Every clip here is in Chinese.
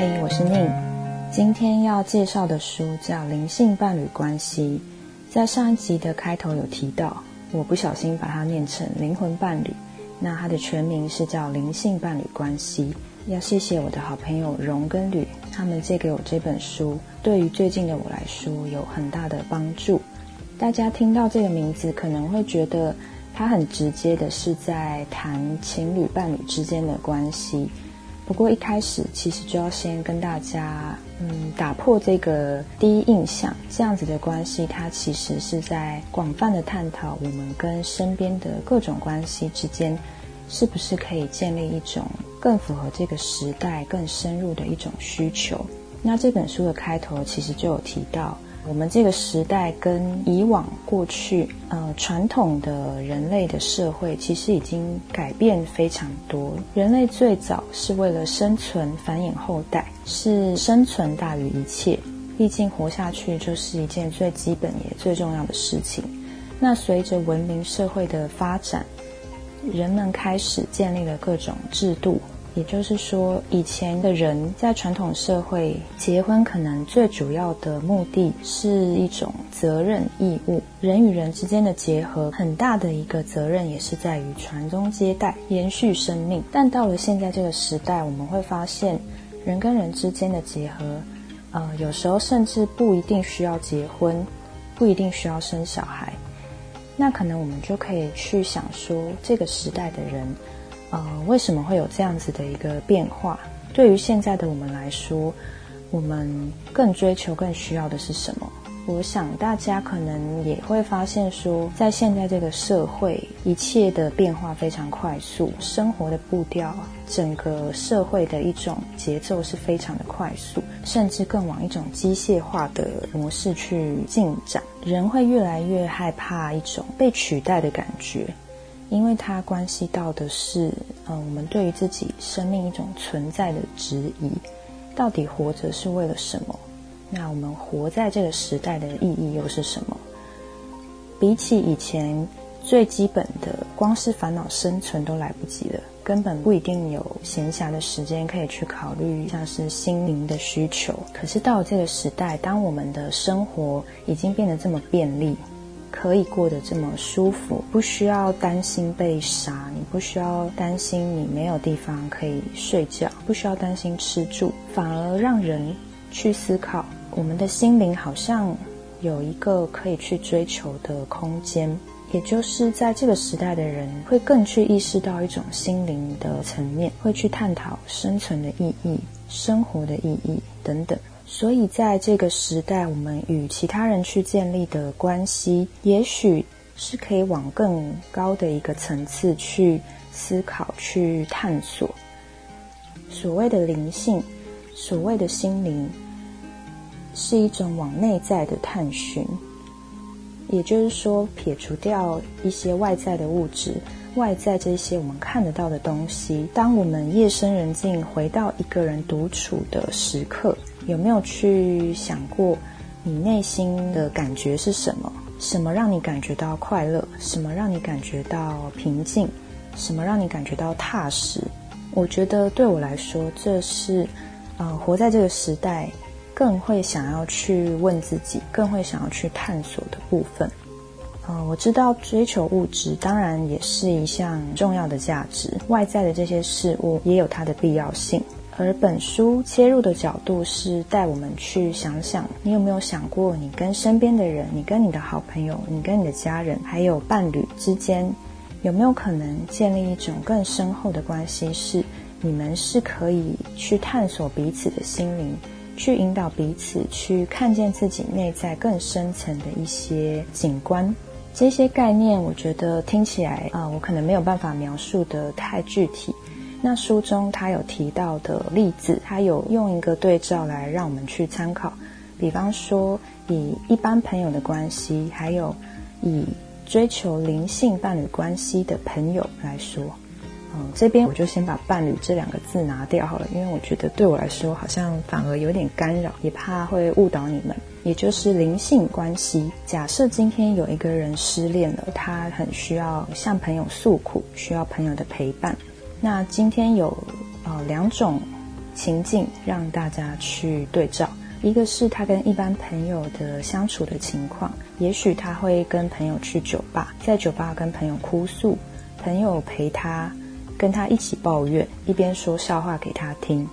嗨，我是宁。今天要介绍的书叫《灵性伴侣关系》。在上一集的开头有提到，我不小心把它念成“灵魂伴侣”，那它的全名是叫《灵性伴侣关系》。要谢谢我的好朋友荣跟吕，他们借给我这本书，对于最近的我来说有很大的帮助。大家听到这个名字，可能会觉得它很直接的是在谈情侣伴侣之间的关系。不过一开始，其实就要先跟大家，嗯，打破这个第一印象。这样子的关系，它其实是在广泛的探讨我们跟身边的各种关系之间，是不是可以建立一种更符合这个时代、更深入的一种需求。那这本书的开头其实就有提到。我们这个时代跟以往过去，呃，传统的人类的社会其实已经改变非常多。人类最早是为了生存、繁衍后代，是生存大于一切。毕竟活下去就是一件最基本也最重要的事情。那随着文明社会的发展，人们开始建立了各种制度。也就是说，以前的人在传统社会结婚，可能最主要的目的是一种责任义务。人与人之间的结合，很大的一个责任也是在于传宗接代、延续生命。但到了现在这个时代，我们会发现，人跟人之间的结合，呃，有时候甚至不一定需要结婚，不一定需要生小孩。那可能我们就可以去想说，这个时代的人。呃，为什么会有这样子的一个变化？对于现在的我们来说，我们更追求、更需要的是什么？我想大家可能也会发现，说在现在这个社会，一切的变化非常快速，生活的步调，整个社会的一种节奏是非常的快速，甚至更往一种机械化的模式去进展。人会越来越害怕一种被取代的感觉。因为它关系到的是，呃，我们对于自己生命一种存在的质疑，到底活着是为了什么？那我们活在这个时代的意义又是什么？比起以前最基本的，光是烦恼生存都来不及了，根本不一定有闲暇的时间可以去考虑像是心灵的需求。可是到了这个时代，当我们的生活已经变得这么便利。可以过得这么舒服，不需要担心被杀，你不需要担心你没有地方可以睡觉，不需要担心吃住，反而让人去思考，我们的心灵好像有一个可以去追求的空间，也就是在这个时代的人会更去意识到一种心灵的层面，会去探讨生存的意义、生活的意义等等。所以，在这个时代，我们与其他人去建立的关系，也许是可以往更高的一个层次去思考、去探索。所谓的灵性，所谓的心灵，是一种往内在的探寻。也就是说，撇除掉一些外在的物质、外在这些我们看得到的东西，当我们夜深人静，回到一个人独处的时刻。有没有去想过，你内心的感觉是什么？什么让你感觉到快乐？什么让你感觉到平静？什么让你感觉到踏实？我觉得对我来说，这是，呃，活在这个时代，更会想要去问自己，更会想要去探索的部分。呃，我知道追求物质当然也是一项重要的价值，外在的这些事物也有它的必要性。而本书切入的角度是带我们去想想，你有没有想过，你跟身边的人，你跟你的好朋友，你跟你的家人，还有伴侣之间，有没有可能建立一种更深厚的关系？是你们是可以去探索彼此的心灵，去引导彼此去看见自己内在更深层的一些景观。这些概念，我觉得听起来啊，我可能没有办法描述的太具体。那书中他有提到的例子，他有用一个对照来让我们去参考。比方说，以一般朋友的关系，还有以追求灵性伴侣关系的朋友来说，嗯，这边我就先把“伴侣”这两个字拿掉好了，因为我觉得对我来说好像反而有点干扰，也怕会误导你们。也就是灵性关系。假设今天有一个人失恋了，他很需要向朋友诉苦，需要朋友的陪伴。那今天有呃两种情境让大家去对照。一个是他跟一般朋友的相处的情况，也许他会跟朋友去酒吧，在酒吧跟朋友哭诉，朋友陪他，跟他一起抱怨，一边说笑话给他听。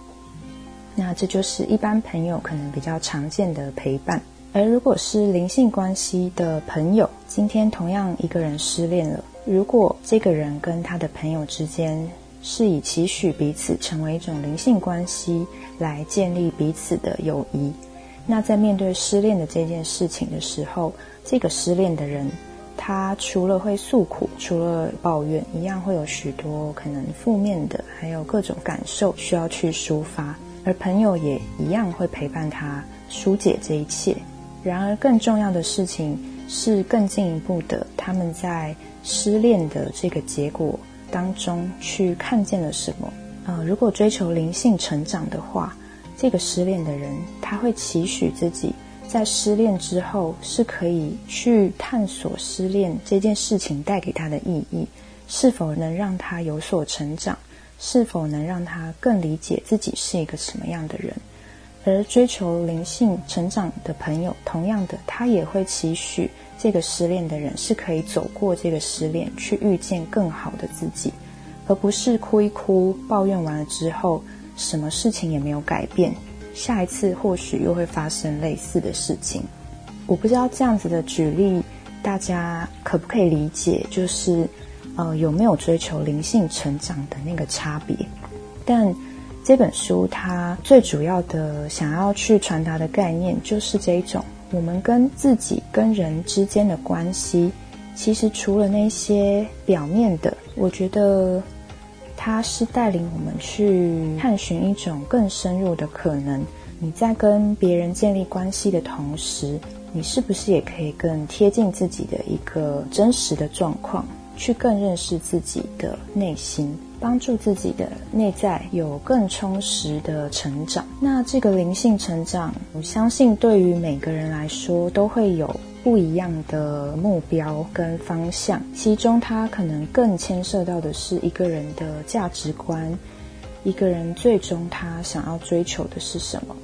那这就是一般朋友可能比较常见的陪伴。而如果是灵性关系的朋友，今天同样一个人失恋了，如果这个人跟他的朋友之间是以期许彼此成为一种灵性关系来建立彼此的友谊，那在面对失恋的这件事情的时候，这个失恋的人，他除了会诉苦，除了抱怨，一样会有许多可能负面的，还有各种感受需要去抒发，而朋友也一样会陪伴他疏解这一切。然而，更重要的事情是更进一步的，他们在失恋的这个结果当中去看见了什么？呃，如果追求灵性成长的话，这个失恋的人他会期许自己在失恋之后是可以去探索失恋这件事情带给他的意义，是否能让他有所成长，是否能让他更理解自己是一个什么样的人。而追求灵性成长的朋友，同样的，他也会期许这个失恋的人是可以走过这个失恋，去遇见更好的自己，而不是哭一哭、抱怨完了之后，什么事情也没有改变，下一次或许又会发生类似的事情。我不知道这样子的举例，大家可不可以理解？就是，呃，有没有追求灵性成长的那个差别？但。这本书它最主要的想要去传达的概念，就是这一种：我们跟自己、跟人之间的关系，其实除了那些表面的，我觉得它是带领我们去探寻一种更深入的可能。你在跟别人建立关系的同时，你是不是也可以更贴近自己的一个真实的状况，去更认识自己的内心？帮助自己的内在有更充实的成长。那这个灵性成长，我相信对于每个人来说都会有不一样的目标跟方向。其中，它可能更牵涉到的是一个人的价值观，一个人最终他想要追求的是什么。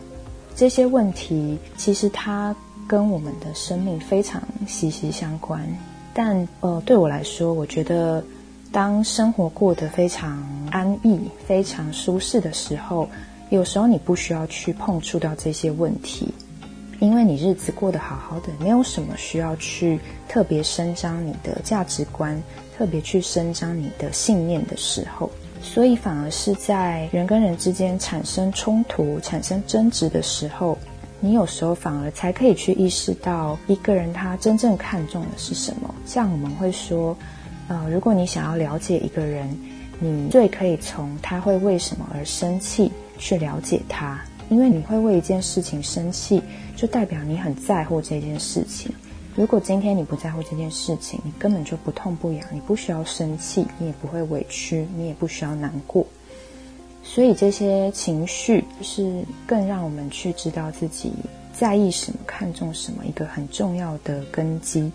这些问题其实它跟我们的生命非常息息相关。但呃，对我来说，我觉得。当生活过得非常安逸、非常舒适的时候，有时候你不需要去碰触到这些问题，因为你日子过得好好的，没有什么需要去特别伸张你的价值观、特别去伸张你的信念的时候，所以反而是在人跟人之间产生冲突、产生争执的时候，你有时候反而才可以去意识到一个人他真正看重的是什么。像我们会说。呃，如果你想要了解一个人，你最可以从他会为什么而生气去了解他，因为你会为一件事情生气，就代表你很在乎这件事情。如果今天你不在乎这件事情，你根本就不痛不痒，你不需要生气，你也不会委屈，你也不需要难过。所以这些情绪是更让我们去知道自己在意什么、看重什么一个很重要的根基。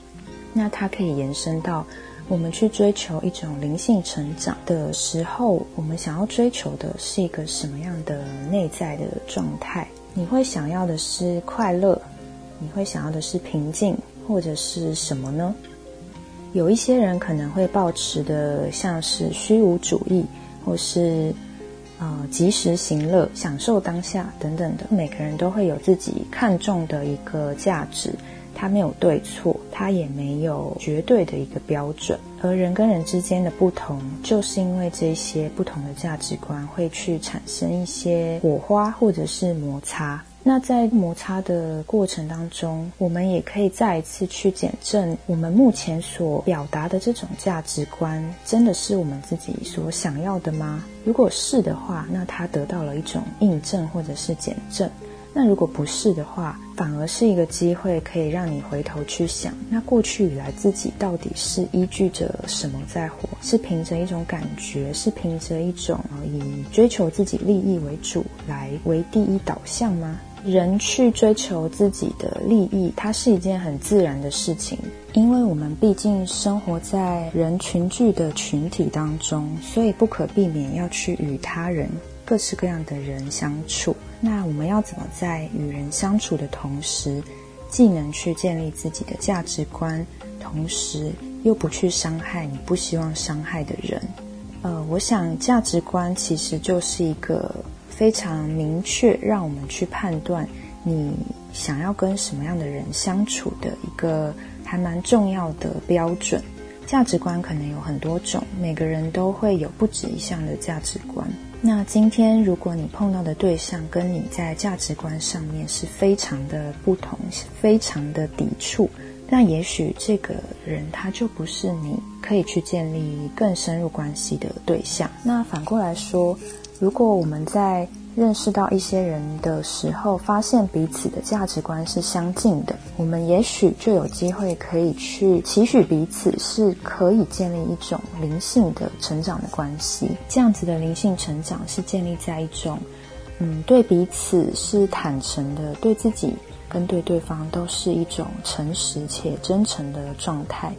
那它可以延伸到。我们去追求一种灵性成长的时候，我们想要追求的是一个什么样的内在的状态？你会想要的是快乐，你会想要的是平静，或者是什么呢？有一些人可能会抱持的像是虚无主义，或是呃及时行乐、享受当下等等的。每个人都会有自己看重的一个价值。它没有对错，它也没有绝对的一个标准。而人跟人之间的不同，就是因为这些不同的价值观会去产生一些火花或者是摩擦。那在摩擦的过程当中，我们也可以再一次去检证我们目前所表达的这种价值观，真的是我们自己所想要的吗？如果是的话，那它得到了一种印证或者是检证。那如果不是的话，反而是一个机会，可以让你回头去想，那过去以来自己到底是依据着什么在活？是凭着一种感觉，是凭着一种以追求自己利益为主来为第一导向吗？人去追求自己的利益，它是一件很自然的事情，因为我们毕竟生活在人群聚的群体当中，所以不可避免要去与他人、各式各样的人相处。那我们要怎么在与人相处的同时，既能去建立自己的价值观，同时又不去伤害你不希望伤害的人？呃，我想价值观其实就是一个。非常明确，让我们去判断你想要跟什么样的人相处的一个还蛮重要的标准。价值观可能有很多种，每个人都会有不止一项的价值观。那今天如果你碰到的对象跟你在价值观上面是非常的不同，非常的抵触，那也许这个人他就不是你可以去建立更深入关系的对象。那反过来说。如果我们在认识到一些人的时候，发现彼此的价值观是相近的，我们也许就有机会可以去期许彼此是可以建立一种灵性的成长的关系。这样子的灵性成长是建立在一种，嗯，对彼此是坦诚的，对自己跟对对方都是一种诚实且真诚的状态。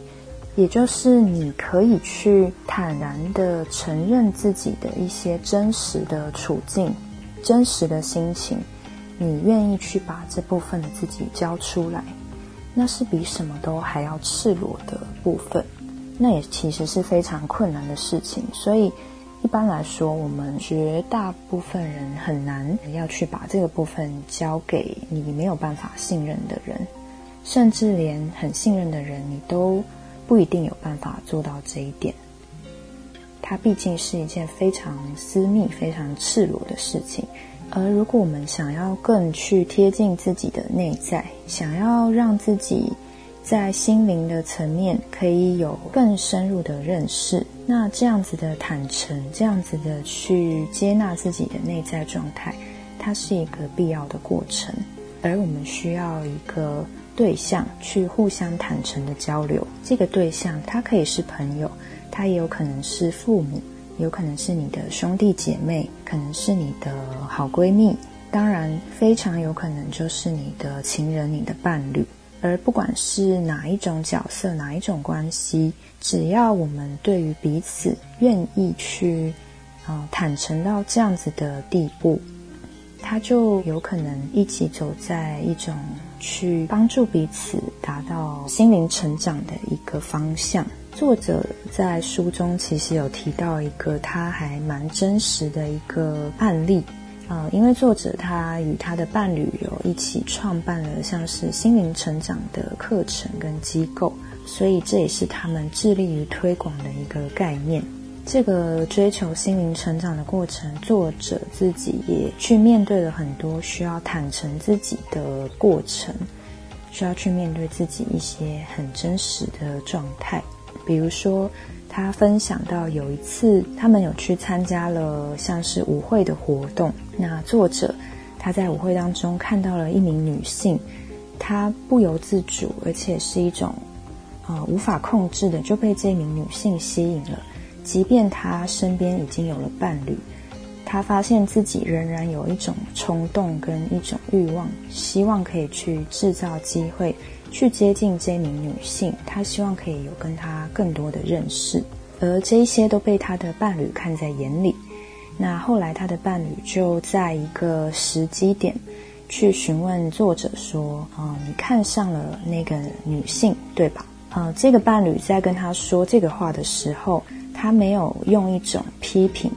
也就是你可以去坦然的承认自己的一些真实的处境、真实的心情，你愿意去把这部分的自己交出来，那是比什么都还要赤裸的部分。那也其实是非常困难的事情，所以一般来说，我们绝大部分人很难要去把这个部分交给你没有办法信任的人，甚至连很信任的人，你都。不一定有办法做到这一点。它毕竟是一件非常私密、非常赤裸的事情。而如果我们想要更去贴近自己的内在，想要让自己在心灵的层面可以有更深入的认识，那这样子的坦诚，这样子的去接纳自己的内在状态，它是一个必要的过程。而我们需要一个。对象去互相坦诚的交流，这个对象他可以是朋友，他也有可能是父母，有可能是你的兄弟姐妹，可能是你的好闺蜜，当然非常有可能就是你的情人、你的伴侣。而不管是哪一种角色、哪一种关系，只要我们对于彼此愿意去，啊，坦诚到这样子的地步。他就有可能一起走在一种去帮助彼此达到心灵成长的一个方向。作者在书中其实有提到一个他还蛮真实的一个案例，呃，因为作者他与他的伴侣有一起创办了像是心灵成长的课程跟机构，所以这也是他们致力于推广的一个概念。这个追求心灵成长的过程，作者自己也去面对了很多需要坦诚自己的过程，需要去面对自己一些很真实的状态。比如说，他分享到有一次，他们有去参加了像是舞会的活动。那作者他在舞会当中看到了一名女性，她不由自主，而且是一种呃无法控制的，就被这名女性吸引了。即便他身边已经有了伴侣，他发现自己仍然有一种冲动跟一种欲望，希望可以去制造机会去接近这名女性。他希望可以有跟她更多的认识，而这一些都被他的伴侣看在眼里。那后来他的伴侣就在一个时机点去询问作者说：“啊，你看上了那个女性，对吧？”啊，这个伴侣在跟他说这个话的时候。他没有用一种批评，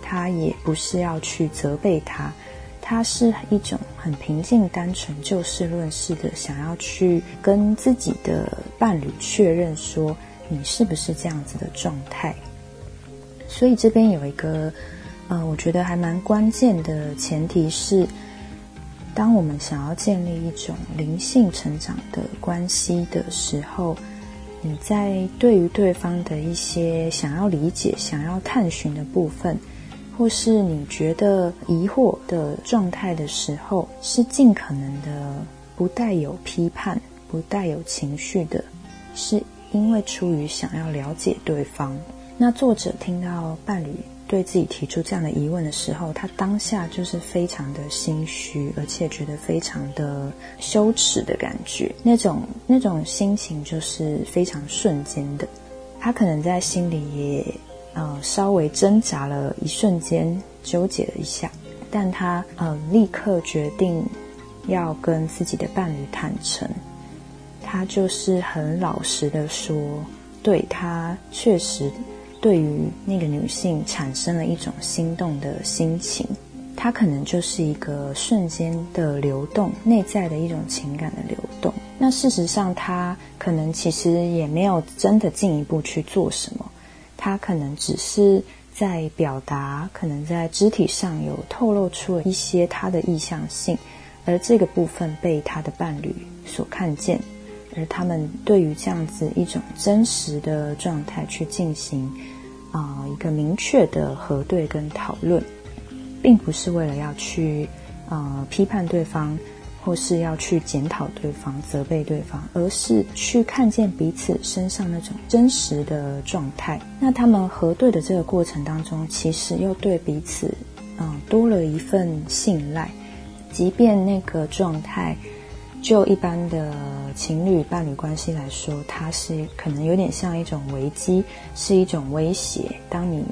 他也不是要去责备他，他是一种很平静、单纯、就事论事的，想要去跟自己的伴侣确认说你是不是这样子的状态。所以这边有一个，呃，我觉得还蛮关键的前提是，当我们想要建立一种灵性成长的关系的时候。你在对于对方的一些想要理解、想要探寻的部分，或是你觉得疑惑的状态的时候，是尽可能的不带有批判、不带有情绪的，是因为出于想要了解对方。那作者听到伴侣对自己提出这样的疑问的时候，他当下就是非常的心虚，而且觉得非常的羞耻的感觉，那种那种心情就是非常瞬间的。他可能在心里也呃稍微挣扎了一瞬间，纠结了一下，但他呃立刻决定要跟自己的伴侣坦诚。他就是很老实的说，对他确实对于那个女性产生了一种心动的心情，它可能就是一个瞬间的流动，内在的一种情感的流动。那事实上，他可能其实也没有真的进一步去做什么，他可能只是在表达，可能在肢体上有透露出了一些他的意向性，而这个部分被他的伴侣所看见。而他们对于这样子一种真实的状态去进行啊一个明确的核对跟讨论，并不是为了要去啊批判对方，或是要去检讨对方、责备对方，而是去看见彼此身上那种真实的状态。那他们核对的这个过程当中，其实又对彼此嗯多了一份信赖，即便那个状态。就一般的情侣伴侣关系来说，它是可能有点像一种危机，是一种威胁。当你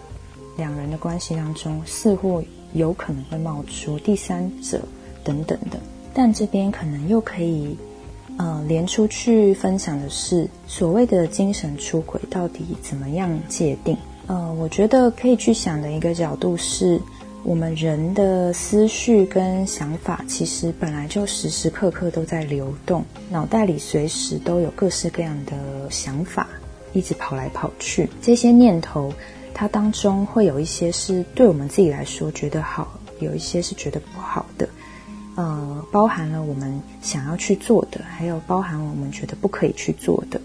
两人的关系当中似乎有可能会冒出第三者等等的，但这边可能又可以呃连出去分享的是所谓的精神出轨到底怎么样界定？呃，我觉得可以去想的一个角度是。我们人的思绪跟想法，其实本来就时时刻刻都在流动，脑袋里随时都有各式各样的想法，一直跑来跑去。这些念头，它当中会有一些是对我们自己来说觉得好，有一些是觉得不好的。呃，包含了我们想要去做的，还有包含我们觉得不可以去做的。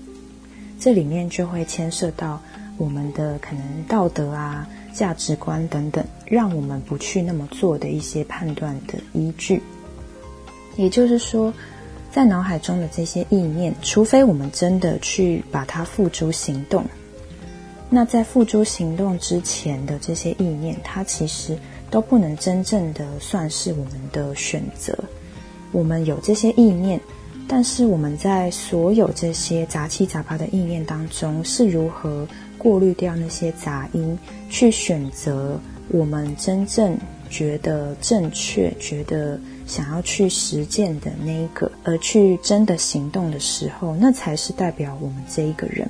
这里面就会牵涉到我们的可能道德啊。价值观等等，让我们不去那么做的一些判断的依据。也就是说，在脑海中的这些意念，除非我们真的去把它付诸行动，那在付诸行动之前的这些意念，它其实都不能真正的算是我们的选择。我们有这些意念，但是我们在所有这些杂七杂八的意念当中，是如何？过滤掉那些杂音，去选择我们真正觉得正确、觉得想要去实践的那一个，而去真的行动的时候，那才是代表我们这一个人。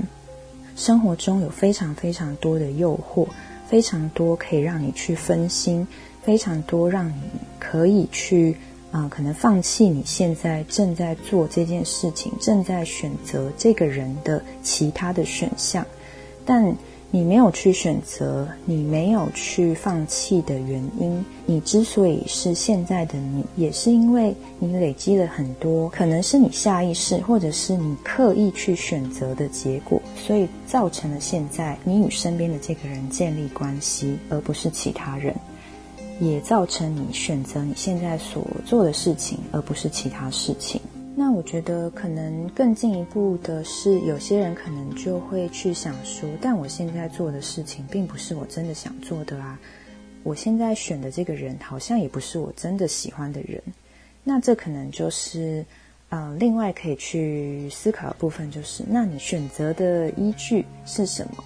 生活中有非常非常多的诱惑，非常多可以让你去分心，非常多让你可以去啊，可能放弃你现在正在做这件事情、正在选择这个人的其他的选项。但你没有去选择，你没有去放弃的原因，你之所以是现在的你，也是因为你累积了很多，可能是你下意识，或者是你刻意去选择的结果，所以造成了现在你与身边的这个人建立关系，而不是其他人，也造成你选择你现在所做的事情，而不是其他事情。那我觉得可能更进一步的是，有些人可能就会去想说，但我现在做的事情并不是我真的想做的啊，我现在选的这个人好像也不是我真的喜欢的人。那这可能就是，呃，另外可以去思考的部分就是，那你选择的依据是什么？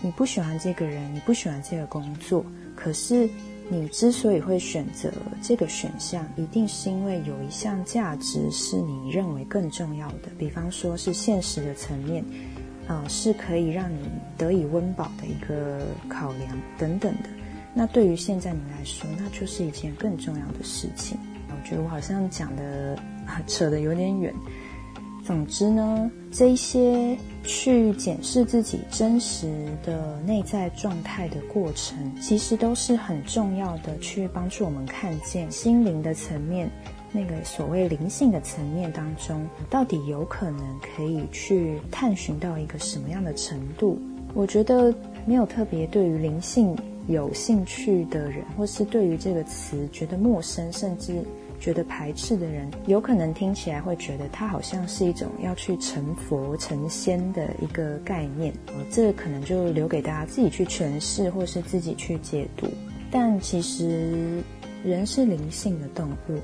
你不喜欢这个人，你不喜欢这个工作，可是。你之所以会选择这个选项，一定是因为有一项价值是你认为更重要的，比方说是现实的层面，啊，是可以让你得以温饱的一个考量等等的。那对于现在你来说，那就是一件更重要的事情。我觉得我好像讲的扯得有点远。总之呢，这一些去检视自己真实的内在状态的过程，其实都是很重要的，去帮助我们看见心灵的层面，那个所谓灵性的层面当中，到底有可能可以去探寻到一个什么样的程度。我觉得没有特别对于灵性有兴趣的人，或是对于这个词觉得陌生，甚至。觉得排斥的人，有可能听起来会觉得它好像是一种要去成佛成仙的一个概念，呃，这可能就留给大家自己去诠释，或是自己去解读。但其实人是灵性的动物，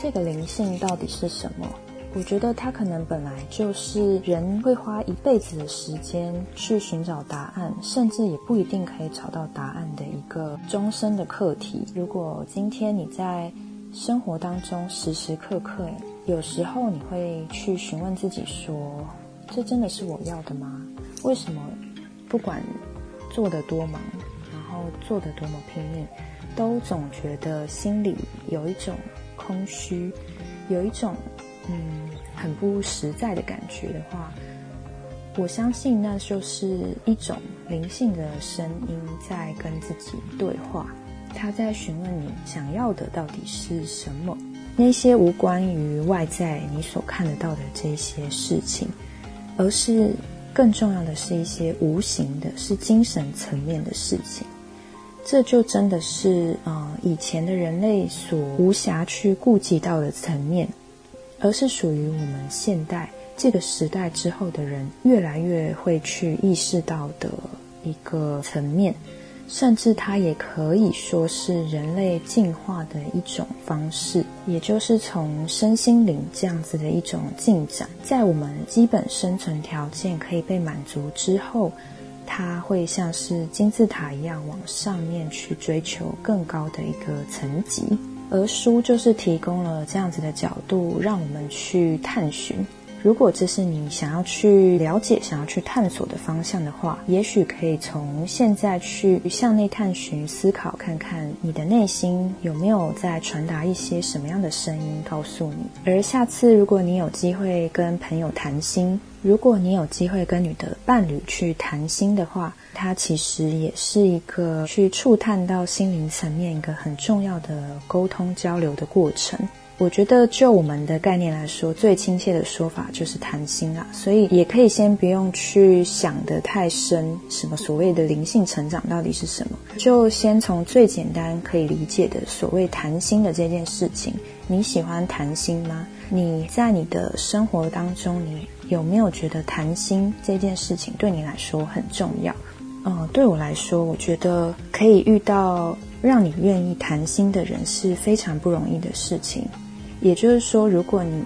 这个灵性到底是什么？我觉得它可能本来就是人会花一辈子的时间去寻找答案，甚至也不一定可以找到答案的一个终身的课题。如果今天你在生活当中时时刻刻，有时候你会去询问自己说：这真的是我要的吗？为什么不管做得多忙，然后做得多么拼命，都总觉得心里有一种空虚，有一种……嗯，很不实在的感觉的话，我相信那就是一种灵性的声音在跟自己对话，他在询问你想要的到底是什么。那些无关于外在你所看得到的这些事情，而是更重要的是一些无形的，是精神层面的事情。这就真的是呃以前的人类所无暇去顾及到的层面。而是属于我们现代这个时代之后的人，越来越会去意识到的一个层面，甚至它也可以说是人类进化的一种方式，也就是从身心灵这样子的一种进展，在我们基本生存条件可以被满足之后，它会像是金字塔一样往上面去追求更高的一个层级。而书就是提供了这样子的角度，让我们去探寻。如果这是你想要去了解、想要去探索的方向的话，也许可以从现在去向内探寻、思考，看看你的内心有没有在传达一些什么样的声音告诉你。而下次如果你有机会跟朋友谈心，如果你有机会跟你的伴侣去谈心的话，它其实也是一个去触探到心灵层面一个很重要的沟通交流的过程。我觉得就我们的概念来说，最亲切的说法就是谈心啦。所以也可以先不用去想得太深，什么所谓的灵性成长到底是什么，就先从最简单可以理解的所谓谈心的这件事情。你喜欢谈心吗？你在你的生活当中，你？有没有觉得谈心这件事情对你来说很重要？嗯，对我来说，我觉得可以遇到让你愿意谈心的人是非常不容易的事情。也就是说，如果你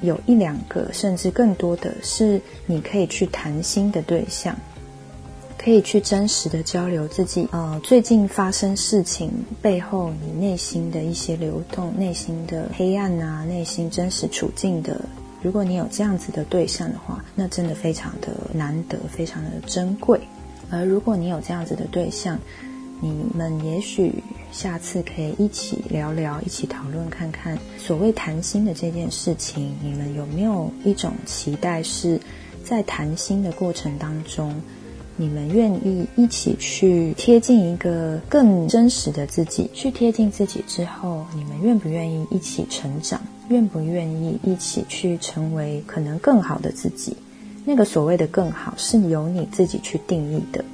有一两个甚至更多的是你可以去谈心的对象，可以去真实的交流自己呃最近发生事情背后你内心的一些流动、内心的黑暗啊、内心真实处境的。如果你有这样子的对象的话，那真的非常的难得，非常的珍贵。而如果你有这样子的对象，你们也许下次可以一起聊聊，一起讨论看看，所谓谈心的这件事情，你们有没有一种期待，是在谈心的过程当中，你们愿意一起去贴近一个更真实的自己？去贴近自己之后，你们愿不愿意一起成长？愿不愿意一起去成为可能更好的自己？那个所谓的更好，是由你自己去定义的。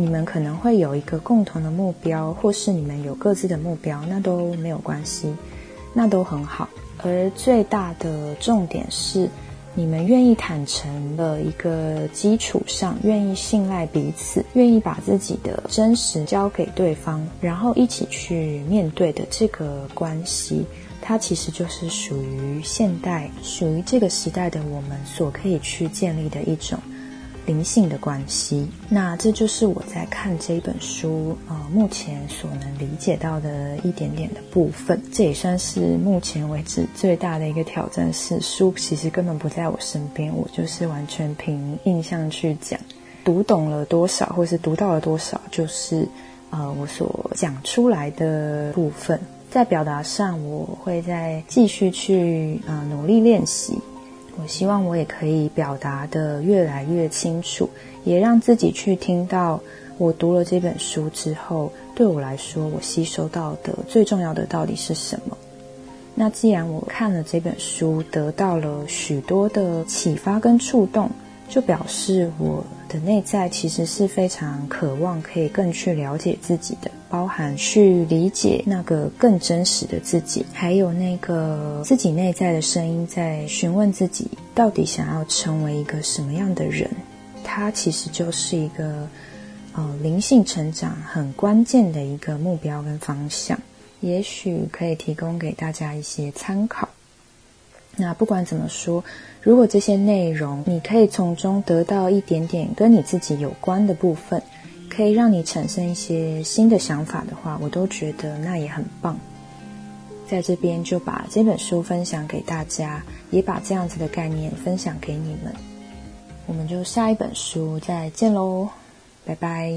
你们可能会有一个共同的目标，或是你们有各自的目标，那都没有关系，那都很好。而最大的重点是，你们愿意坦诚的一个基础上，愿意信赖彼此，愿意把自己的真实交给对方，然后一起去面对的这个关系。它其实就是属于现代、属于这个时代的我们所可以去建立的一种灵性的关系。那这就是我在看这一本书呃目前所能理解到的一点点的部分。这也算是目前为止最大的一个挑战。是书其实根本不在我身边，我就是完全凭印象去讲，读懂了多少，或是读到了多少，就是呃我所讲出来的部分。在表达上，我会再继续去呃努力练习。我希望我也可以表达的越来越清楚，也让自己去听到我读了这本书之后，对我来说，我吸收到的最重要的到底是什么。那既然我看了这本书，得到了许多的启发跟触动，就表示我的内在其实是非常渴望可以更去了解自己的，包含去理解那个更真实的自己，还有那个自己内在的声音在询问自己到底想要成为一个什么样的人。它其实就是一个呃灵性成长很关键的一个目标跟方向，也许可以提供给大家一些参考。那不管怎么说，如果这些内容你可以从中得到一点点跟你自己有关的部分，可以让你产生一些新的想法的话，我都觉得那也很棒。在这边就把这本书分享给大家，也把这样子的概念分享给你们。我们就下一本书再见喽，拜拜。